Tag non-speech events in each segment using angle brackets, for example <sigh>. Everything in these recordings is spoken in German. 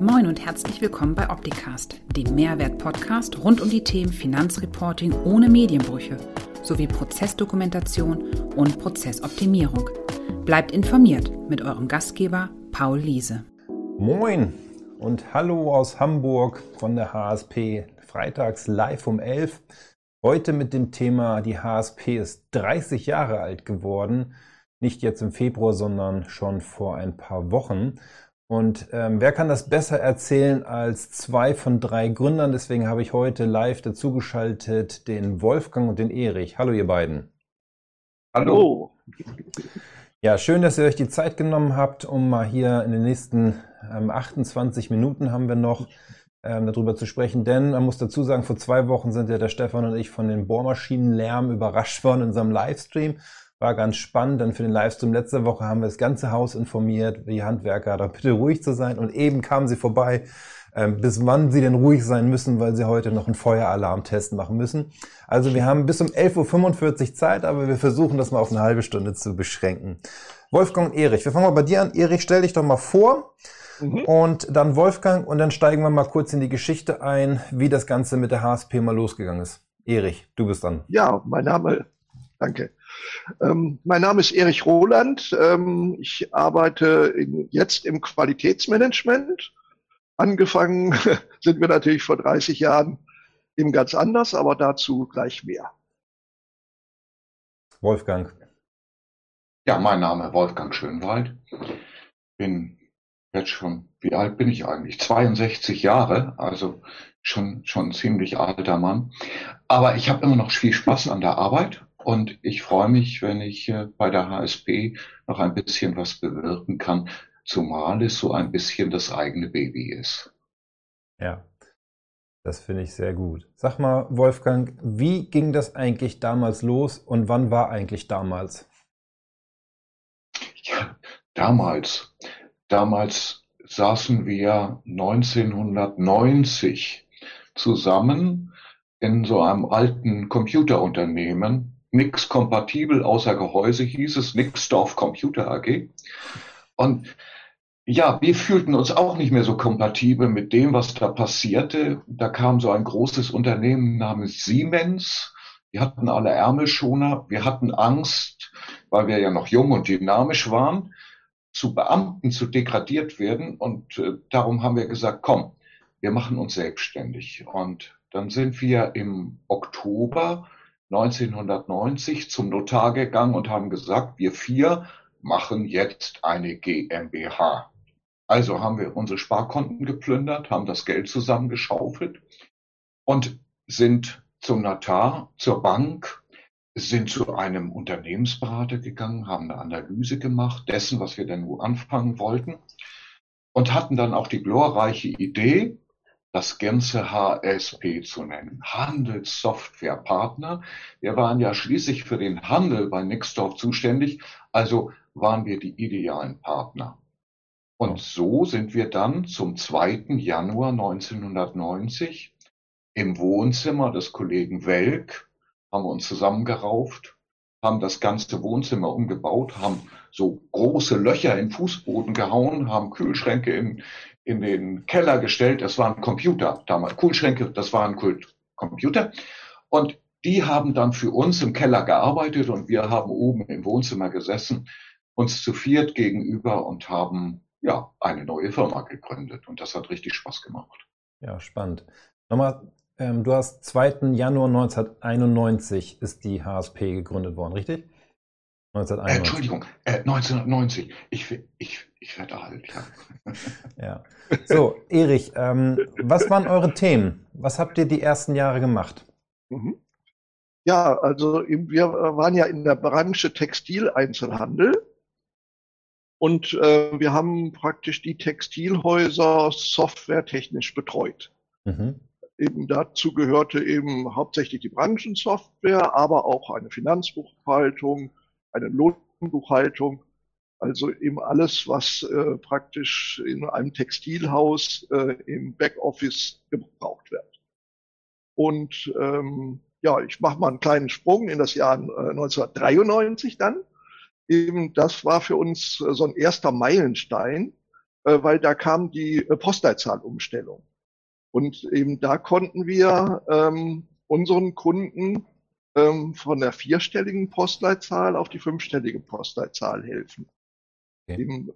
Moin und herzlich willkommen bei Opticast, dem Mehrwert-Podcast rund um die Themen Finanzreporting ohne Medienbrüche sowie Prozessdokumentation und Prozessoptimierung. Bleibt informiert mit eurem Gastgeber Paul Liese. Moin und hallo aus Hamburg von der HSP, freitags live um 11. Heute mit dem Thema, die HSP ist 30 Jahre alt geworden. Nicht jetzt im Februar, sondern schon vor ein paar Wochen. Und ähm, wer kann das besser erzählen als zwei von drei Gründern? Deswegen habe ich heute live dazugeschaltet den Wolfgang und den Erich. Hallo ihr beiden. Hallo. Ja, schön, dass ihr euch die Zeit genommen habt, um mal hier in den nächsten ähm, 28 Minuten haben wir noch ähm, darüber zu sprechen. Denn man muss dazu sagen, vor zwei Wochen sind ja der Stefan und ich von den Bohrmaschinenlärm überrascht worden in unserem Livestream. War ganz spannend. Dann für den Livestream letzte Woche haben wir das ganze Haus informiert, die Handwerker, da bitte ruhig zu sein. Und eben kamen sie vorbei, ähm, bis wann sie denn ruhig sein müssen, weil sie heute noch einen Feueralarmtest machen müssen. Also wir haben bis um 11.45 Uhr Zeit, aber wir versuchen das mal auf eine halbe Stunde zu beschränken. Wolfgang und Erich, wir fangen mal bei dir an. Erich, stell dich doch mal vor. Mhm. Und dann Wolfgang und dann steigen wir mal kurz in die Geschichte ein, wie das Ganze mit der HSP mal losgegangen ist. Erich, du bist dann. Ja, mein Name, danke. Ähm, mein Name ist Erich Roland. Ähm, ich arbeite in, jetzt im Qualitätsmanagement. Angefangen <laughs> sind wir natürlich vor 30 Jahren eben ganz anders, aber dazu gleich mehr. Wolfgang. Ja, mein Name Wolfgang Schönwald. Bin jetzt schon, wie alt bin ich eigentlich? 62 Jahre, also schon, schon ein ziemlich alter Mann. Aber ich habe immer noch viel Spaß an der Arbeit und ich freue mich, wenn ich bei der HSP noch ein bisschen was bewirken kann, zumal es so ein bisschen das eigene Baby ist. Ja, das finde ich sehr gut. Sag mal, Wolfgang, wie ging das eigentlich damals los und wann war eigentlich damals? Ja, damals. Damals saßen wir 1990 zusammen in so einem alten Computerunternehmen nix kompatibel außer Gehäuse hieß es, Nixdorf Computer AG. Und ja, wir fühlten uns auch nicht mehr so kompatibel mit dem, was da passierte. Da kam so ein großes Unternehmen namens Siemens. Wir hatten alle Ärmelschoner. Wir hatten Angst, weil wir ja noch jung und dynamisch waren, zu Beamten zu degradiert werden. Und äh, darum haben wir gesagt, komm, wir machen uns selbstständig. Und dann sind wir im Oktober 1990 zum Notar gegangen und haben gesagt, wir vier machen jetzt eine GmbH. Also haben wir unsere Sparkonten geplündert, haben das Geld zusammengeschaufelt und sind zum Notar, zur Bank, sind zu einem Unternehmensberater gegangen, haben eine Analyse gemacht dessen, was wir denn nur anfangen wollten und hatten dann auch die glorreiche Idee, das ganze HSP zu nennen. Handelssoftwarepartner. Wir waren ja schließlich für den Handel bei Nixdorf zuständig, also waren wir die idealen Partner. Und so sind wir dann zum 2. Januar 1990 im Wohnzimmer des Kollegen Welk, haben wir uns zusammengerauft, haben das ganze Wohnzimmer umgebaut, haben so große Löcher in Fußboden gehauen, haben Kühlschränke in, in den Keller gestellt. Das waren Computer damals. Kühlschränke, das waren Computer. Und die haben dann für uns im Keller gearbeitet und wir haben oben im Wohnzimmer gesessen, uns zu viert gegenüber und haben ja eine neue Firma gegründet. Und das hat richtig Spaß gemacht. Ja, spannend. Nochmal, ähm, du hast 2. Januar 1991 ist die HSP gegründet worden, richtig? 1991. Äh, Entschuldigung, äh, 1990. Ich, ich, ich werde alt, ja. <laughs> ja. So, Erich, ähm, was waren eure Themen? Was habt ihr die ersten Jahre gemacht? Mhm. Ja, also wir waren ja in der Branche Textileinzelhandel und äh, wir haben praktisch die Textilhäuser softwaretechnisch betreut. Mhm. Eben dazu gehörte eben hauptsächlich die Branchensoftware, aber auch eine Finanzbuchhaltung, eine Lohnbuchhaltung, also eben alles, was äh, praktisch in einem Textilhaus äh, im Backoffice gebraucht wird. Und ähm, ja, ich mache mal einen kleinen Sprung in das Jahr äh, 1993 dann. Eben das war für uns äh, so ein erster Meilenstein, äh, weil da kam die äh, Postleitzahlumstellung. Und eben da konnten wir ähm, unseren Kunden ähm, von der vierstelligen Postleitzahl auf die fünfstellige Postleitzahl helfen. Okay. Eben,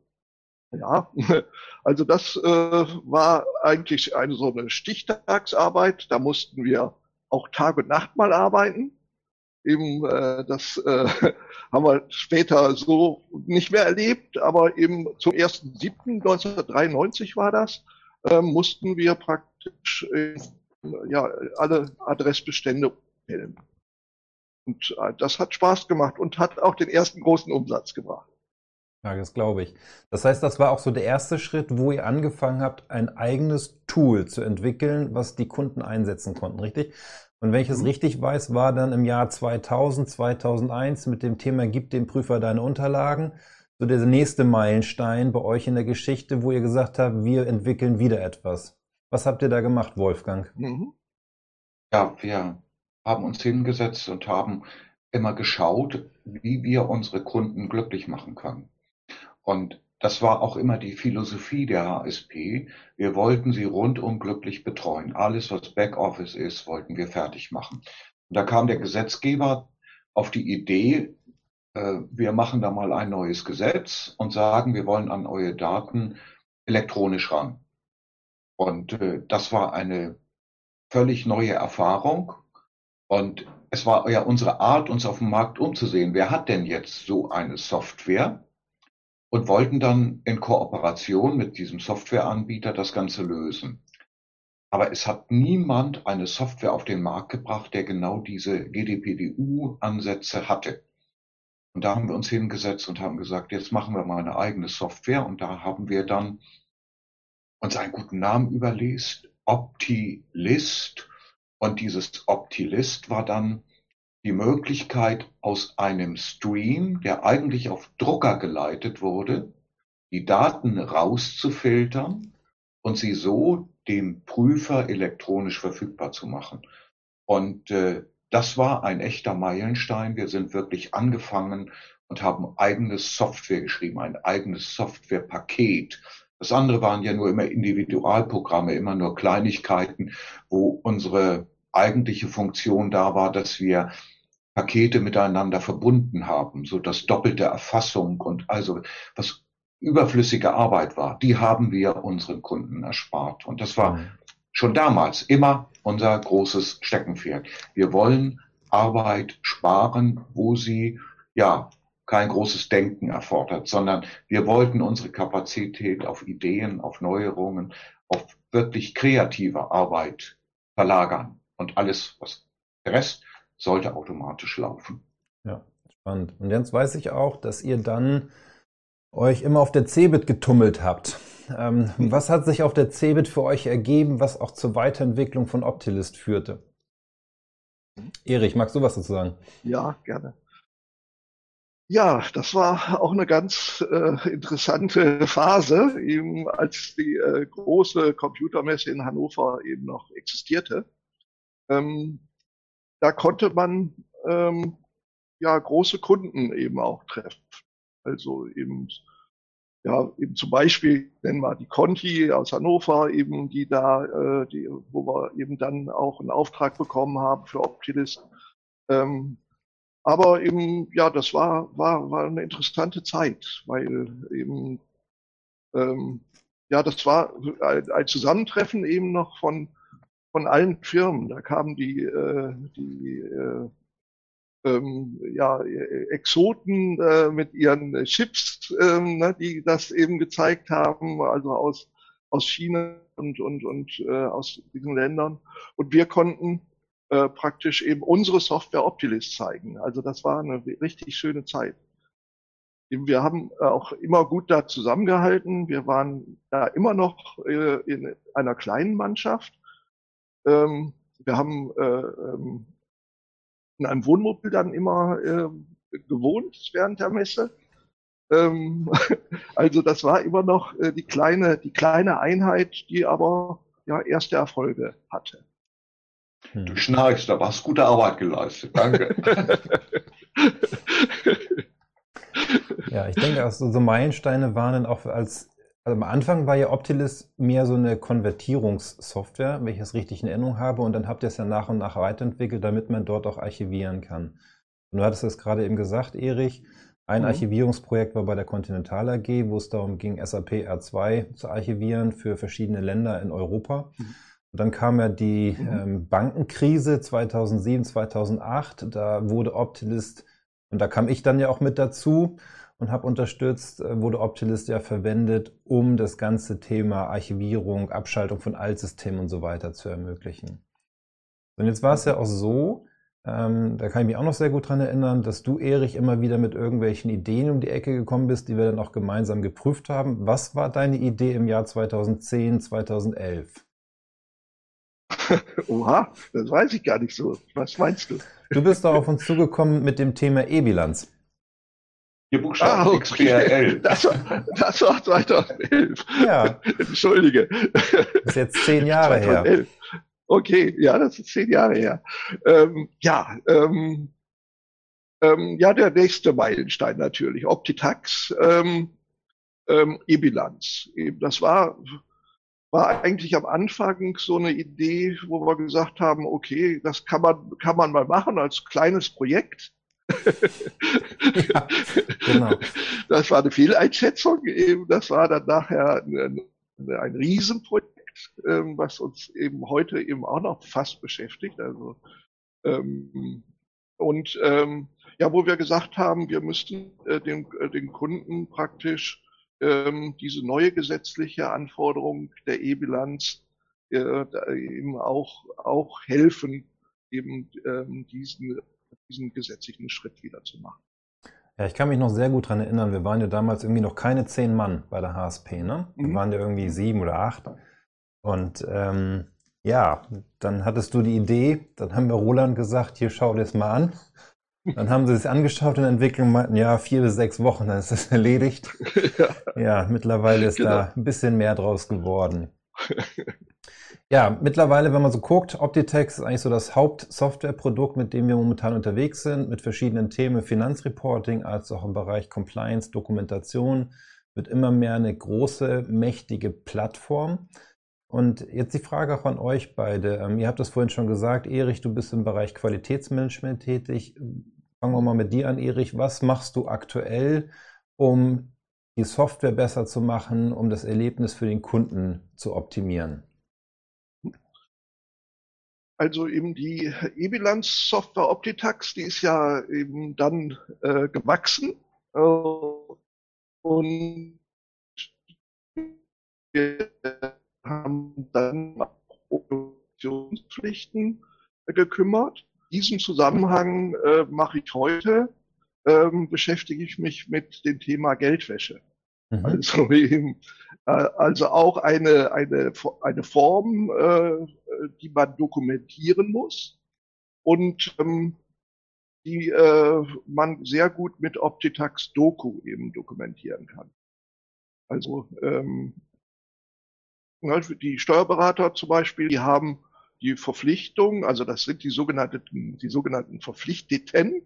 ja, <laughs> also das äh, war eigentlich eine so eine Stichtagsarbeit. Da mussten wir auch Tag und Nacht mal arbeiten. Eben äh, das äh, <laughs> haben wir später so nicht mehr erlebt, aber eben zum 1.7.1993 war das, äh, mussten wir praktisch äh, ja, alle Adressbestände wählen. Und äh, das hat Spaß gemacht und hat auch den ersten großen Umsatz gebracht. Ja, das glaube ich. Das heißt, das war auch so der erste Schritt, wo ihr angefangen habt, ein eigenes Tool zu entwickeln, was die Kunden einsetzen konnten, richtig? Und wenn ich es mhm. richtig weiß, war dann im Jahr 2000, 2001 mit dem Thema Gib dem Prüfer deine Unterlagen so der nächste Meilenstein bei euch in der Geschichte, wo ihr gesagt habt, wir entwickeln wieder etwas. Was habt ihr da gemacht, Wolfgang? Mhm. Ja, wir haben uns hingesetzt und haben immer geschaut, wie wir unsere Kunden glücklich machen können. Und das war auch immer die Philosophie der HSP. Wir wollten sie rundum glücklich betreuen. Alles, was Backoffice ist, wollten wir fertig machen. Und da kam der Gesetzgeber auf die Idee, äh, wir machen da mal ein neues Gesetz und sagen, wir wollen an eure Daten elektronisch ran. Und äh, das war eine völlig neue Erfahrung. Und es war ja unsere Art, uns auf dem Markt umzusehen. Wer hat denn jetzt so eine Software? Und wollten dann in Kooperation mit diesem Softwareanbieter das Ganze lösen. Aber es hat niemand eine Software auf den Markt gebracht, der genau diese GDPDU-Ansätze hatte. Und da haben wir uns hingesetzt und haben gesagt, jetzt machen wir mal eine eigene Software. Und da haben wir dann uns einen guten Namen überlegt, Optilist. Und dieses Optilist war dann die Möglichkeit, aus einem Stream, der eigentlich auf Drucker geleitet wurde, die Daten rauszufiltern und sie so dem Prüfer elektronisch verfügbar zu machen. Und äh, das war ein echter Meilenstein. Wir sind wirklich angefangen und haben eigenes Software geschrieben, ein eigenes Softwarepaket, das andere waren ja nur immer Individualprogramme, immer nur Kleinigkeiten, wo unsere eigentliche Funktion da war, dass wir Pakete miteinander verbunden haben, so dass doppelte Erfassung und also was überflüssige Arbeit war, die haben wir unseren Kunden erspart. Und das war mhm. schon damals immer unser großes Steckenpferd. Wir wollen Arbeit sparen, wo sie ja kein großes Denken erfordert, sondern wir wollten unsere Kapazität auf Ideen, auf Neuerungen, auf wirklich kreative Arbeit verlagern. Und alles, was der Rest, sollte automatisch laufen. Ja, spannend. Und jetzt weiß ich auch, dass ihr dann euch immer auf der Cebit getummelt habt. Ähm, was hat sich auf der Cebit für euch ergeben, was auch zur Weiterentwicklung von Optilist führte? Erich, magst du was dazu sagen? Ja, gerne. Ja, das war auch eine ganz äh, interessante Phase, eben als die äh, große Computermesse in Hannover eben noch existierte. Ähm, da konnte man ähm, ja große Kunden eben auch treffen. Also eben ja eben zum Beispiel nennen wir die Conti aus Hannover eben, die da, äh, die, wo wir eben dann auch einen Auftrag bekommen haben für Optilist. Ähm, aber eben, ja, das war, war, war eine interessante Zeit, weil eben, ähm, ja, das war ein, Zusammentreffen eben noch von, von allen Firmen. Da kamen die, äh, die äh, ähm, ja, Exoten äh, mit ihren Chips, ähm, ne, die das eben gezeigt haben, also aus, aus China und, und, und äh, aus diesen Ländern. Und wir konnten äh, praktisch eben unsere Software Optilist zeigen. Also das war eine richtig schöne Zeit. Wir haben auch immer gut da zusammengehalten. Wir waren da immer noch äh, in einer kleinen Mannschaft. Ähm, wir haben äh, ähm, in einem Wohnmobil dann immer äh, gewohnt während der Messe. Ähm, <laughs> also das war immer noch äh, die kleine, die kleine Einheit, die aber ja erste Erfolge hatte. Hm. Du schnarchst, da hast gute Arbeit geleistet. Danke. <laughs> ja, ich denke, also so Meilensteine waren dann auch als also am Anfang war ja Optilis mehr so eine Konvertierungssoftware, wenn ich es richtig in Erinnerung habe, und dann habt ihr es ja nach und nach weiterentwickelt, damit man dort auch archivieren kann. Und du hattest es gerade eben gesagt, Erich, ein mhm. Archivierungsprojekt war bei der Continental AG, wo es darum ging, SAP R2 zu archivieren für verschiedene Länder in Europa. Mhm. Und dann kam ja die mhm. ähm, Bankenkrise 2007, 2008. Da wurde Optilist, und da kam ich dann ja auch mit dazu und habe unterstützt, äh, wurde Optilist ja verwendet, um das ganze Thema Archivierung, Abschaltung von Altsystemen und so weiter zu ermöglichen. Und jetzt war es ja auch so, ähm, da kann ich mich auch noch sehr gut dran erinnern, dass du, Erich, immer wieder mit irgendwelchen Ideen um die Ecke gekommen bist, die wir dann auch gemeinsam geprüft haben. Was war deine Idee im Jahr 2010, 2011? <laughs> Oha, das weiß ich gar nicht so. Was meinst du? Du bist doch auf uns zugekommen mit dem Thema E-Bilanz. Ihr Buchstaben ah, okay. <laughs> Das war, das war 2011. Ja. <laughs> Entschuldige. Das ist jetzt zehn Jahre 2011. her. Okay, ja, das ist zehn Jahre her. Ähm, ja, ähm, ähm, ja, der nächste Meilenstein natürlich. Optitax, ähm, ähm, E-Bilanz. Das war, war eigentlich am Anfang so eine Idee, wo wir gesagt haben, okay, das kann man, kann man mal machen als kleines Projekt. ja, <laughs> genau. Das war eine Fehleinschätzung. Eben, das war dann nachher ein, ein Riesenprojekt ähm, was uns eben heute eben auch noch fast beschäftigt. Also ähm, und ähm, ja, wo wir gesagt haben, wir müssten äh, den, äh, den Kunden praktisch ähm, diese neue gesetzliche Anforderung der E-Bilanz äh, eben auch auch helfen, eben ähm, diesen diesen gesetzlichen Schritt wieder zu machen. Ja, ich kann mich noch sehr gut dran erinnern. Wir waren ja damals irgendwie noch keine zehn Mann bei der HSP, ne? Wir mhm. waren ja irgendwie sieben oder acht. Und ähm, ja, dann hattest du die Idee, dann haben wir Roland gesagt, hier schau dir das mal an. Dann haben sie es angeschaut in der Entwicklung meinten, ja, vier bis sechs Wochen, dann ist das erledigt. <laughs> Ja, ja mittlerweile ist genau. da ein bisschen mehr draus geworden. Ja, mittlerweile, wenn man so guckt, Optitex ist eigentlich so das Hauptsoftwareprodukt, mit dem wir momentan unterwegs sind, mit verschiedenen Themen, Finanzreporting, als auch im Bereich Compliance, Dokumentation, wird immer mehr eine große, mächtige Plattform. Und jetzt die Frage auch an euch beide. Ähm, ihr habt das vorhin schon gesagt, Erich, du bist im Bereich Qualitätsmanagement tätig. Fangen wir mal mit dir an, Erich. Was machst du aktuell, um die Software besser zu machen, um das Erlebnis für den Kunden zu optimieren? Also eben die E-Bilanz-Software Optitax, die ist ja eben dann äh, gewachsen. Äh, und haben dann Produktionspflichten äh, gekümmert. In diesem Zusammenhang äh, mache ich heute, ähm, beschäftige ich mich mit dem Thema Geldwäsche. Mhm. Also, <laughs> eben, äh, also auch eine, eine, eine Form, äh, die man dokumentieren muss und ähm, die äh, man sehr gut mit Optitax Doku eben dokumentieren kann. Also ähm, die Steuerberater zum Beispiel, die haben die Verpflichtung, also das sind die sogenannten, die sogenannten Verpflichteten,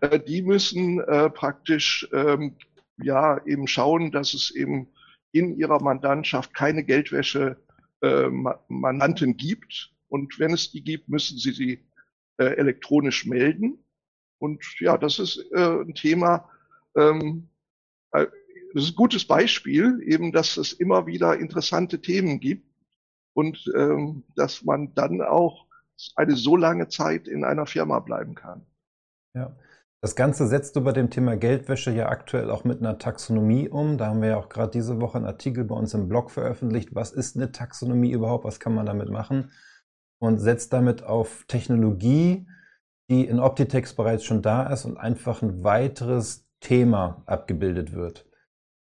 äh, die müssen äh, praktisch ähm, ja eben schauen, dass es eben in ihrer Mandantschaft keine Geldwäsche äh, Mandanten gibt. Und wenn es die gibt, müssen sie sie elektronisch melden. Und ja, das ist ein Thema, ähm, äh, das ist ein gutes Beispiel, eben, dass es immer wieder interessante Themen gibt und ähm, dass man dann auch eine so lange Zeit in einer Firma bleiben kann. Ja. Das Ganze setzt du bei dem Thema Geldwäsche ja aktuell auch mit einer Taxonomie um. Da haben wir ja auch gerade diese Woche einen Artikel bei uns im Blog veröffentlicht. Was ist eine Taxonomie überhaupt? Was kann man damit machen? Und setzt damit auf Technologie, die in Optitex bereits schon da ist und einfach ein weiteres Thema abgebildet wird.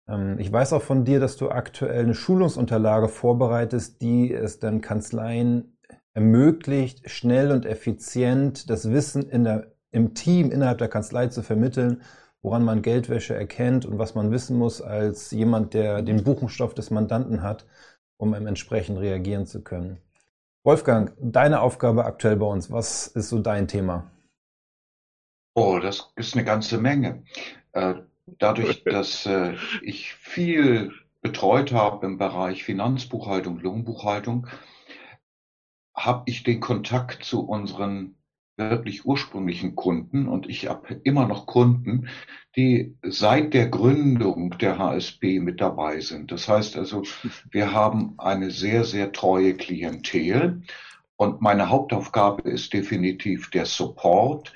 Ähm, ich weiß auch von dir, dass du aktuell eine Schulungsunterlage vorbereitest, die es dann Kanzleien ermöglicht, schnell und effizient das Wissen der, im Team innerhalb der Kanzlei zu vermitteln, woran man Geldwäsche erkennt und was man wissen muss als jemand, der den Buchenstoff des Mandanten hat, um entsprechend reagieren zu können. Wolfgang, deine Aufgabe aktuell bei uns, was ist so dein Thema? Oh, das ist eine ganze Menge. Dadurch, <laughs> dass äh, ich viel betreut habe im Bereich Finanzbuchhaltung, Lohnbuchhaltung, habe ich den Kontakt zu unseren wirklich ursprünglichen Kunden und ich habe immer noch Kunden, die seit der Gründung der HSB mit dabei sind. Das heißt also, wir haben eine sehr, sehr treue Klientel und meine Hauptaufgabe ist definitiv der Support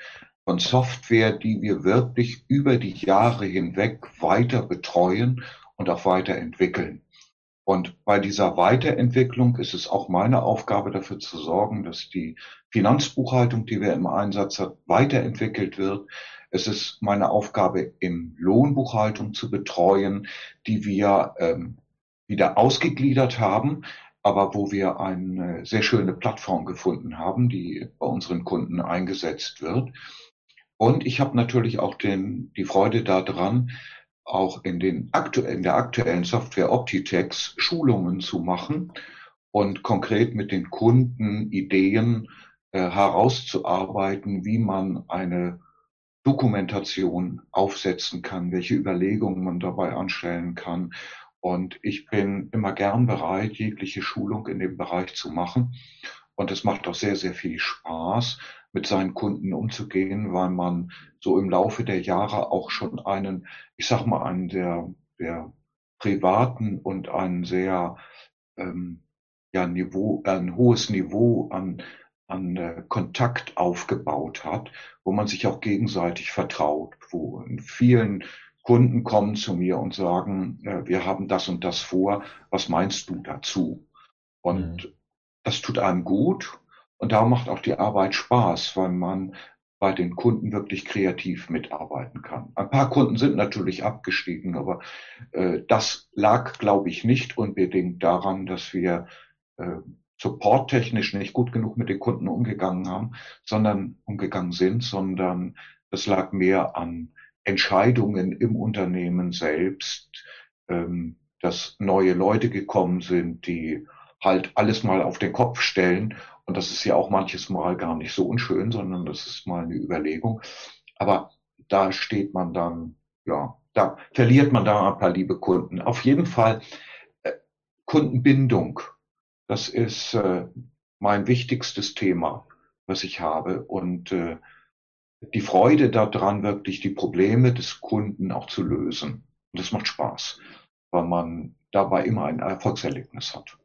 von Software, die wir wirklich über die Jahre hinweg weiter betreuen und auch weiterentwickeln. Und bei dieser Weiterentwicklung ist es auch meine Aufgabe, dafür zu sorgen, dass die Finanzbuchhaltung, die wir im Einsatz haben, weiterentwickelt wird. Es ist meine Aufgabe, im Lohnbuchhaltung zu betreuen, die wir ähm, wieder ausgegliedert haben, aber wo wir eine sehr schöne Plattform gefunden haben, die bei unseren Kunden eingesetzt wird. Und ich habe natürlich auch den, die Freude daran, auch in, den aktuellen, in der aktuellen Software Optitex Schulungen zu machen und konkret mit den Kunden Ideen äh, herauszuarbeiten, wie man eine Dokumentation aufsetzen kann, welche Überlegungen man dabei anstellen kann. Und ich bin immer gern bereit, jegliche Schulung in dem Bereich zu machen. Und es macht auch sehr, sehr viel Spaß, mit seinen Kunden umzugehen, weil man so im Laufe der Jahre auch schon einen, ich sag mal, einen sehr, sehr privaten und einen sehr ähm, ja, Niveau, ein hohes Niveau an, an äh, Kontakt aufgebaut hat, wo man sich auch gegenseitig vertraut, wo in vielen Kunden kommen zu mir und sagen, äh, wir haben das und das vor, was meinst du dazu? Und mhm. Das tut einem gut und da macht auch die Arbeit Spaß, weil man bei den Kunden wirklich kreativ mitarbeiten kann. Ein paar Kunden sind natürlich abgestiegen, aber äh, das lag, glaube ich, nicht unbedingt daran, dass wir äh, supporttechnisch nicht gut genug mit den Kunden umgegangen haben, sondern umgegangen sind, sondern das lag mehr an Entscheidungen im Unternehmen selbst, ähm, dass neue Leute gekommen sind, die halt alles mal auf den Kopf stellen und das ist ja auch manches Mal gar nicht so unschön, sondern das ist mal eine Überlegung. Aber da steht man dann, ja, da verliert man da ein paar liebe Kunden. Auf jeden Fall äh, Kundenbindung. Das ist äh, mein wichtigstes Thema, was ich habe. Und äh, die Freude daran, wirklich die Probleme des Kunden auch zu lösen. Und das macht Spaß, weil man dabei immer ein Erfolgserlebnis hat.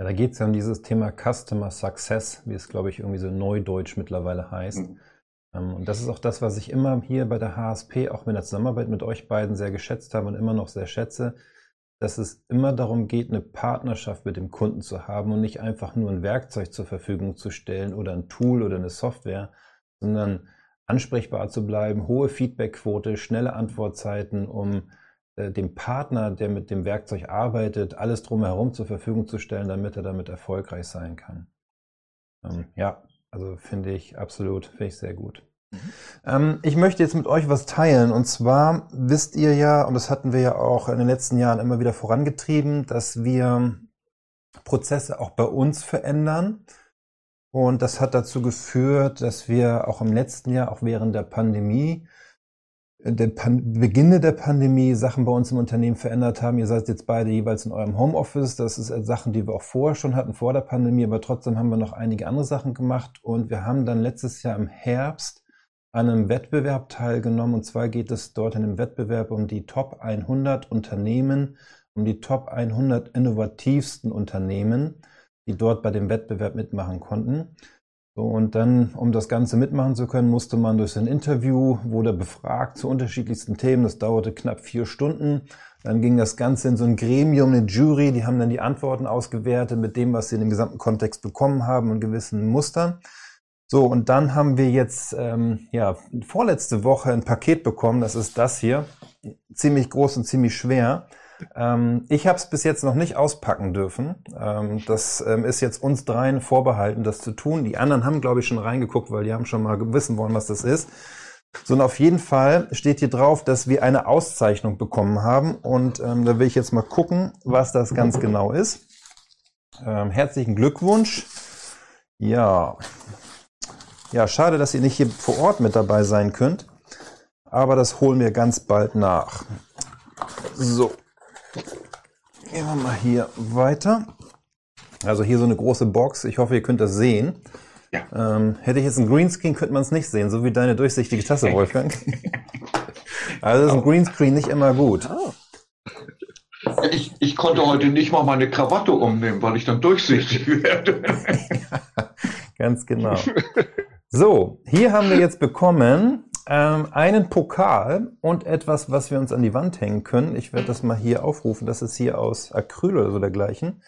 Ja, da geht es ja um dieses Thema Customer Success, wie es, glaube ich, irgendwie so neudeutsch mittlerweile heißt. Mhm. Ähm, und das ist auch das, was ich immer hier bei der HSP, auch in der Zusammenarbeit mit euch beiden sehr geschätzt habe und immer noch sehr schätze, dass es immer darum geht, eine Partnerschaft mit dem Kunden zu haben und nicht einfach nur ein Werkzeug zur Verfügung zu stellen oder ein Tool oder eine Software, sondern ansprechbar zu bleiben, hohe Feedbackquote, schnelle Antwortzeiten, um dem Partner, der mit dem Werkzeug arbeitet, alles drumherum zur Verfügung zu stellen, damit er damit erfolgreich sein kann. Ähm, ja, also finde ich absolut, finde ich sehr gut. Mhm. Ähm, ich möchte jetzt mit euch was teilen. Und zwar wisst ihr ja, und das hatten wir ja auch in den letzten Jahren immer wieder vorangetrieben, dass wir Prozesse auch bei uns verändern. Und das hat dazu geführt, dass wir auch im letzten Jahr, auch während der Pandemie, der Pan Beginne der Pandemie Sachen bei uns im Unternehmen verändert haben. Ihr seid jetzt beide jeweils in eurem Homeoffice. Das ist äh, Sachen, die wir auch vorher schon hatten, vor der Pandemie, aber trotzdem haben wir noch einige andere Sachen gemacht. Und wir haben dann letztes Jahr im Herbst an einem Wettbewerb teilgenommen. Und zwar geht es dort in dem Wettbewerb um die Top 100 Unternehmen, um die Top 100 innovativsten Unternehmen, die dort bei dem Wettbewerb mitmachen konnten. So, und dann, um das Ganze mitmachen zu können, musste man durch ein Interview, wurde befragt zu unterschiedlichsten Themen. Das dauerte knapp vier Stunden. Dann ging das Ganze in so ein Gremium, eine Jury, die haben dann die Antworten ausgewertet mit dem, was sie in dem gesamten Kontext bekommen haben und gewissen Mustern. So, und dann haben wir jetzt, ähm, ja, vorletzte Woche ein Paket bekommen. Das ist das hier. Ziemlich groß und ziemlich schwer. Ähm, ich habe es bis jetzt noch nicht auspacken dürfen. Ähm, das ähm, ist jetzt uns dreien vorbehalten, das zu tun. Die anderen haben, glaube ich, schon reingeguckt, weil die haben schon mal wissen wollen, was das ist. So, und auf jeden Fall steht hier drauf, dass wir eine Auszeichnung bekommen haben. Und ähm, da will ich jetzt mal gucken, was das ganz genau ist. Ähm, herzlichen Glückwunsch. Ja. Ja, schade, dass ihr nicht hier vor Ort mit dabei sein könnt. Aber das holen wir ganz bald nach. So, Gehen wir mal hier weiter. Also hier so eine große Box. Ich hoffe, ihr könnt das sehen. Ja. Ähm, hätte ich jetzt ein Greenscreen, könnte man es nicht sehen, so wie deine durchsichtige Tasse, Wolfgang. also ist ein Greenscreen nicht immer gut. Oh. Ich, ich konnte heute nicht mal meine Krawatte umnehmen, weil ich dann durchsichtig werde. <laughs> Ganz genau. So, hier haben wir jetzt bekommen ähm, einen Pokal und etwas, was wir uns an die Wand hängen können. Ich werde das mal hier aufrufen. Das ist hier aus Acryl oder so dergleichen.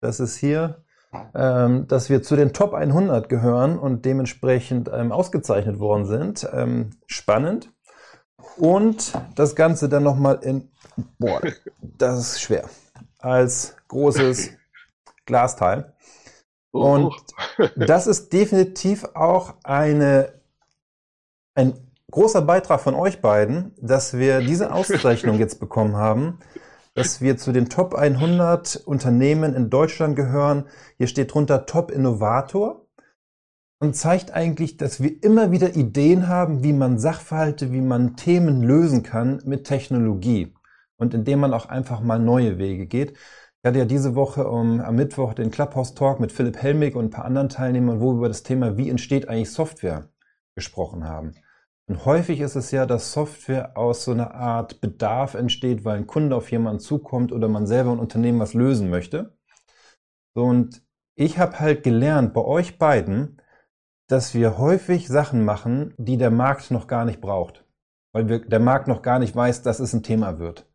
Das ist hier ähm, dass wir zu den Top 100 gehören und dementsprechend ähm, ausgezeichnet worden sind. Ähm, spannend. Und das Ganze dann nochmal in, boah, <laughs> das ist schwer, als großes <laughs> Glasteil. Und das ist definitiv auch eine, ein großer Beitrag von euch beiden, dass wir diese <laughs> Auszeichnung jetzt bekommen haben dass wir zu den Top 100 Unternehmen in Deutschland gehören. Hier steht drunter Top Innovator und zeigt eigentlich, dass wir immer wieder Ideen haben, wie man Sachverhalte, wie man Themen lösen kann mit Technologie und indem man auch einfach mal neue Wege geht. Ich hatte ja diese Woche um, am Mittwoch den Clubhouse Talk mit Philipp Helmig und ein paar anderen Teilnehmern, wo wir über das Thema, wie entsteht eigentlich Software gesprochen haben. Und häufig ist es ja, dass Software aus so einer Art Bedarf entsteht, weil ein Kunde auf jemanden zukommt oder man selber ein Unternehmen was lösen möchte. und ich habe halt gelernt bei euch beiden, dass wir häufig Sachen machen, die der Markt noch gar nicht braucht, weil wir, der Markt noch gar nicht weiß, dass es ein Thema wird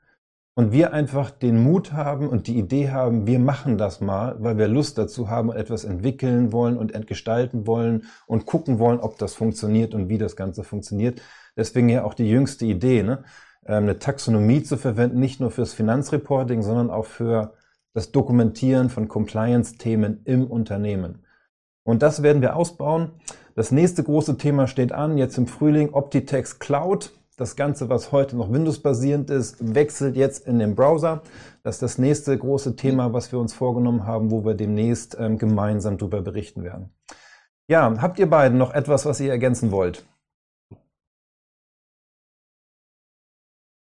und wir einfach den Mut haben und die Idee haben, wir machen das mal, weil wir Lust dazu haben und etwas entwickeln wollen und entgestalten wollen und gucken wollen, ob das funktioniert und wie das Ganze funktioniert. Deswegen ja auch die jüngste Idee, ne? Ähm, eine Taxonomie zu verwenden, nicht nur fürs Finanzreporting, sondern auch für das Dokumentieren von Compliance-Themen im Unternehmen. Und das werden wir ausbauen. Das nächste große Thema steht an, jetzt im Frühling, Optitex Cloud. Das Ganze, was heute noch Windows-basierend ist, wechselt jetzt in den Browser. Das ist das nächste große Thema, was wir uns vorgenommen haben, wo wir demnächst ähm, gemeinsam darüber berichten werden. Ja, habt ihr beiden noch etwas, was ihr ergänzen wollt?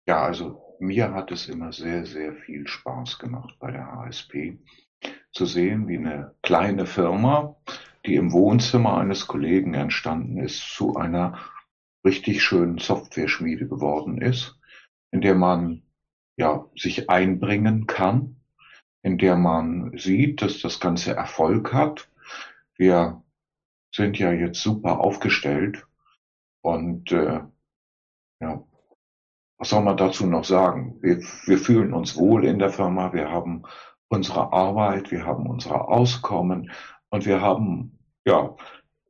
Ja, also mir hat es immer sehr, sehr viel Spaß gemacht bei der HSP zu sehen, wie eine kleine Firma, die im Wohnzimmer eines Kollegen entstanden ist, zu einer richtig schön Software-Schmiede geworden ist, in der man ja sich einbringen kann, in der man sieht, dass das Ganze Erfolg hat. Wir sind ja jetzt super aufgestellt und äh, ja, was soll man dazu noch sagen? Wir, wir fühlen uns wohl in der Firma, wir haben unsere Arbeit, wir haben unser Auskommen und wir haben ja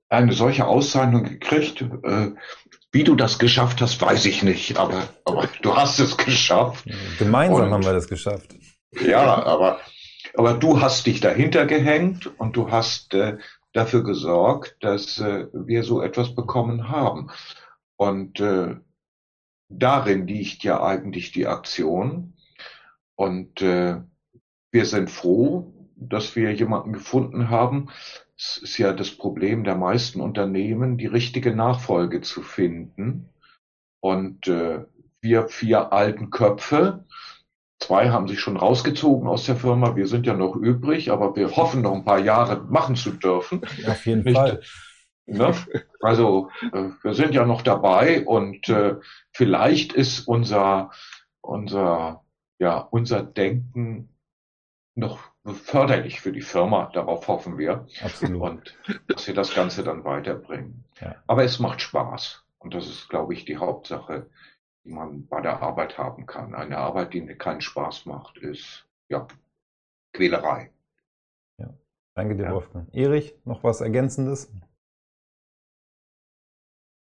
eine solche Auszeichnung gekriegt. Äh, wie du das geschafft hast, weiß ich nicht, aber, aber du hast es geschafft. Gemeinsam und, haben wir das geschafft. Ja, aber, aber du hast dich dahinter gehängt und du hast äh, dafür gesorgt, dass äh, wir so etwas bekommen haben. Und äh, darin liegt ja eigentlich die Aktion. Und äh, wir sind froh, dass wir jemanden gefunden haben, es ist ja das Problem der meisten Unternehmen, die richtige Nachfolge zu finden. Und äh, wir vier alten Köpfe, zwei haben sich schon rausgezogen aus der Firma, wir sind ja noch übrig, aber wir hoffen noch ein paar Jahre machen zu dürfen. Auf jeden Nicht, Fall. Ne? Also äh, wir sind ja noch dabei und äh, vielleicht ist unser unser ja unser Denken noch förderlich für die Firma. Darauf hoffen wir. Absolut. Und dass wir das Ganze dann weiterbringen. Ja. Aber es macht Spaß. Und das ist, glaube ich, die Hauptsache, die man bei der Arbeit haben kann. Eine Arbeit, die keinen Spaß macht, ist, ja, Quälerei. Ja. Danke dir, ja. Wolfgang. Erich, noch was Ergänzendes?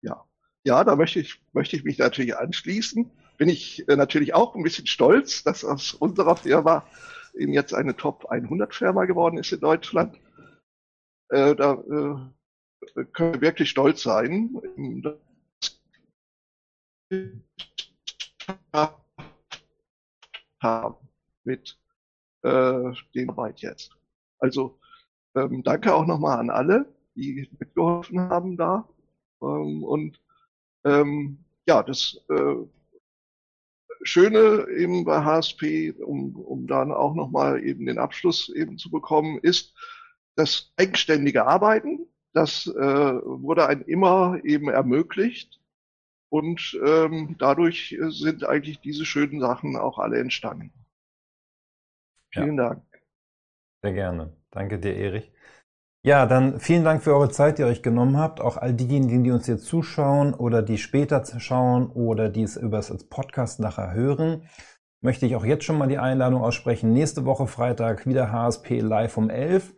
Ja. Ja, da möchte ich, möchte ich mich natürlich anschließen. Bin ich äh, natürlich auch ein bisschen stolz, dass aus unserer Firma eben jetzt eine Top 100 Firma geworden ist in Deutschland. Äh, da äh, können wir wirklich stolz sein. mit äh, den Arbeit jetzt. Also ähm, danke auch nochmal an alle, die mitgeholfen haben da. Ähm, und ähm, ja, das äh, Schöne eben bei HSP, um, um dann auch nochmal eben den Abschluss eben zu bekommen, ist das eigenständige Arbeiten. Das äh, wurde einem immer eben ermöglicht. Und ähm, dadurch sind eigentlich diese schönen Sachen auch alle entstanden. Vielen ja. Dank. Sehr gerne. Danke dir, Erich. Ja, dann vielen Dank für eure Zeit, die ihr euch genommen habt. Auch all diejenigen, die uns jetzt zuschauen oder die später schauen oder die es über das Podcast nachher hören, möchte ich auch jetzt schon mal die Einladung aussprechen. Nächste Woche Freitag wieder HSP live um 11.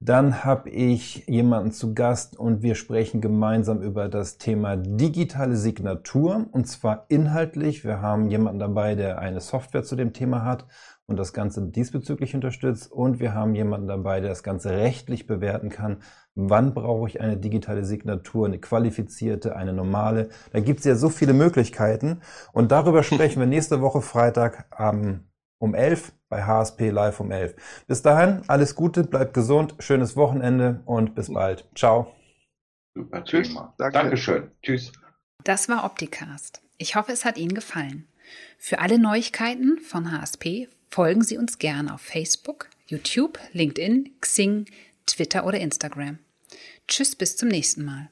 Dann habe ich jemanden zu Gast und wir sprechen gemeinsam über das Thema digitale Signatur und zwar inhaltlich. Wir haben jemanden dabei, der eine Software zu dem Thema hat und das Ganze diesbezüglich unterstützt. Und wir haben jemanden dabei, der das Ganze rechtlich bewerten kann. Wann brauche ich eine digitale Signatur, eine qualifizierte, eine normale? Da gibt es ja so viele Möglichkeiten. Und darüber <laughs> sprechen wir nächste Woche Freitag ähm, um 11 bei HSP Live um 11. Bis dahin, alles Gute, bleibt gesund, schönes Wochenende und bis bald. Ciao. Super Tschüss. Danke. Dankeschön. Tschüss. Das war Opticast. Ich hoffe, es hat Ihnen gefallen. Für alle Neuigkeiten von HSP Folgen Sie uns gerne auf Facebook, YouTube, LinkedIn, Xing, Twitter oder Instagram. Tschüss, bis zum nächsten Mal.